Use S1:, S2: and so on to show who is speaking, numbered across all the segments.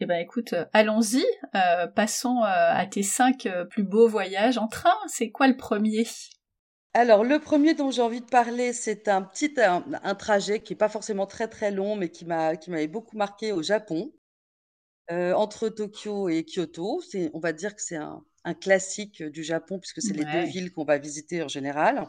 S1: Eh ben écoute, euh, allons-y, euh, passons à tes cinq plus beaux voyages en train. C'est quoi le premier?
S2: Alors, le premier dont j'ai envie de parler, c'est un petit un, trajet qui n'est pas forcément très très long, mais qui m'a qui m'avait beaucoup marqué au Japon, entre Tokyo et Kyoto. C'est, on va dire que c'est un, un classique du Japon puisque c'est les deux villes qu'on va visiter en général.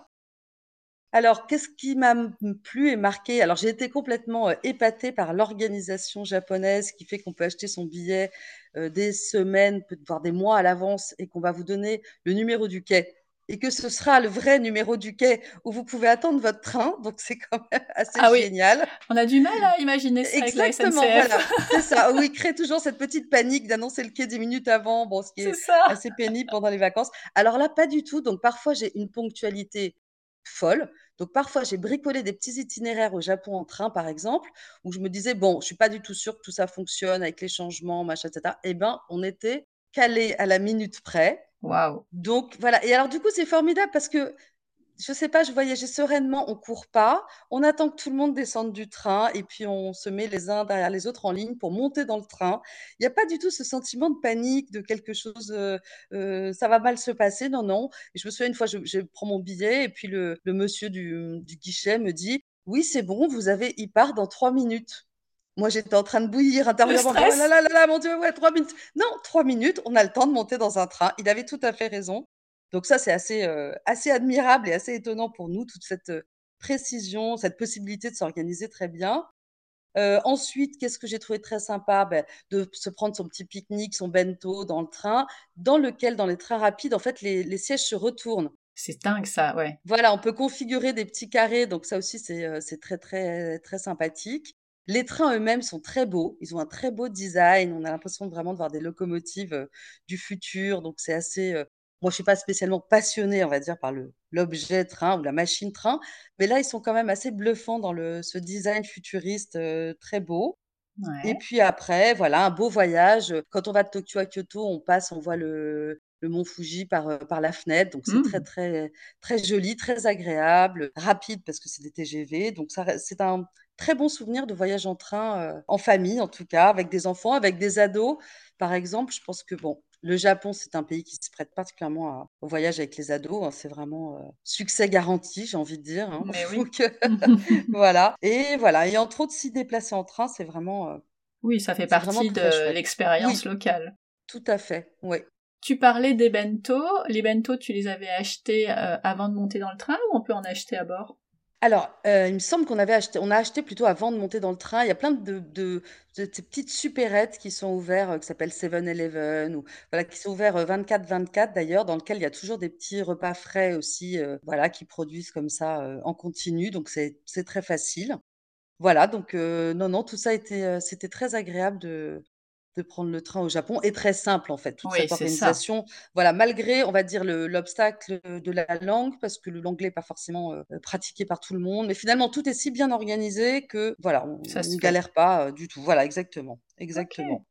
S2: Alors, qu'est-ce qui m'a plu et marqué? Alors, j'ai été complètement, épatée par l'organisation japonaise qui fait qu'on peut acheter son billet, des semaines, voire des mois à l'avance et qu'on va vous donner le numéro du quai et que ce sera le vrai numéro du quai où vous pouvez attendre votre train. Donc, c'est quand même assez ah génial.
S1: On a du mal à imaginer ça
S2: Exactement,
S1: avec la
S2: voilà, c'est ça. Oui, crée toujours cette petite panique d'annoncer le quai des minutes avant, bon, ce qui est, assez pénible pendant les vacances. Alors là, pas du tout. Donc, parfois, j'ai une ponctualité folle. Donc parfois, j'ai bricolé des petits itinéraires au Japon en train, par exemple, où je me disais, bon, je suis pas du tout sûre que tout ça fonctionne avec les changements, machin, etc. Eh ben, on était calé à la minute près.
S1: Waouh.
S2: Donc voilà. Et alors du coup, c'est formidable parce que je sais pas, je voyageais sereinement, on court pas, on attend que tout le monde descende du train et puis on se met les uns derrière les autres en ligne pour monter dans le train. Il n'y a pas du tout ce sentiment de panique, de quelque chose, euh, euh, ça va mal se passer. Non, non. Et je me souviens une fois, je, prends mon billet et puis le, monsieur du, guichet me dit, oui, c'est bon, vous avez, il part dans trois minutes. Moi, j'étais en train de bouillir intérieurement. Oh là là là là, mon Dieu, ouais, trois minutes. Non, trois minutes, on a le temps de monter dans un train. Il avait tout à fait raison. Donc ça, c'est assez, assez admirable et assez étonnant pour nous, toute cette précision, cette possibilité de s'organiser très bien. ensuite, qu'est-ce que j'ai trouvé très sympa? Ben, De se prendre son petit pique-nique, son bento dans le train, dans lequel, dans les trains rapides, en fait, les, sièges se retournent.
S1: C'est dingue ça, ouais.
S2: Voilà, on peut configurer des petits carrés, donc ça aussi, c'est très, très, très sympathique. Les trains eux-mêmes sont très beaux, ils ont un très beau design, on a l'impression vraiment de voir des locomotives du futur, donc c'est assez, moi, je suis pas spécialement passionnée, on va dire, par le l'objet train ou la machine train, mais là, ils sont quand même assez bluffants dans le ce design futuriste, très beau. Et puis après, voilà, un beau voyage. Quand on va de Tokyo à Kyoto, on passe, on voit le le mont Fuji par, par la fenêtre, donc c'est très, mmh. très, très joli, très agréable, rapide parce que c'est des TGV, donc ça c'est un très bon souvenir de voyage en train, en famille en tout cas, avec des enfants, avec des ados. Par exemple, je pense que bon, le Japon, c'est un pays qui se prête particulièrement au voyage avec les ados. Hein. c'est vraiment euh, succès garanti, j'ai envie de dire. Hein.
S1: Mais oui.
S2: voilà. Et voilà. Et entre autres, s'y déplacer en train, c'est vraiment. Euh,
S1: oui, ça fait partie de l'expérience locale.
S2: Tout à fait. Oui.
S1: Tu parlais des bento. Les bento, tu les avais achetés euh, avant de monter dans le train ou on peut en acheter à bord?
S2: Alors, euh, il me semble qu'on avait acheté on a acheté plutôt avant de monter dans le train. Il y a plein de de ces petites supérettes qui sont ouvertes, euh, qui s'appellent Seven eleven ou voilà, qui sont ouverts, 24-24 euh, d'ailleurs, dans lequel il y a toujours des petits repas frais aussi, voilà, qui produisent comme ça, en continu, donc c'est très facile. Voilà, donc non, non, tout ça était, c'était très agréable de de prendre le train au Japon est très simple en fait. Toute cette organisation, voilà, malgré, on va dire, l'obstacle de la langue, parce que l'anglais n'est pas forcément euh, pratiqué par tout le monde, mais finalement tout est si bien organisé que voilà, on ne galère pas euh, du tout. Voilà, exactement, exactement.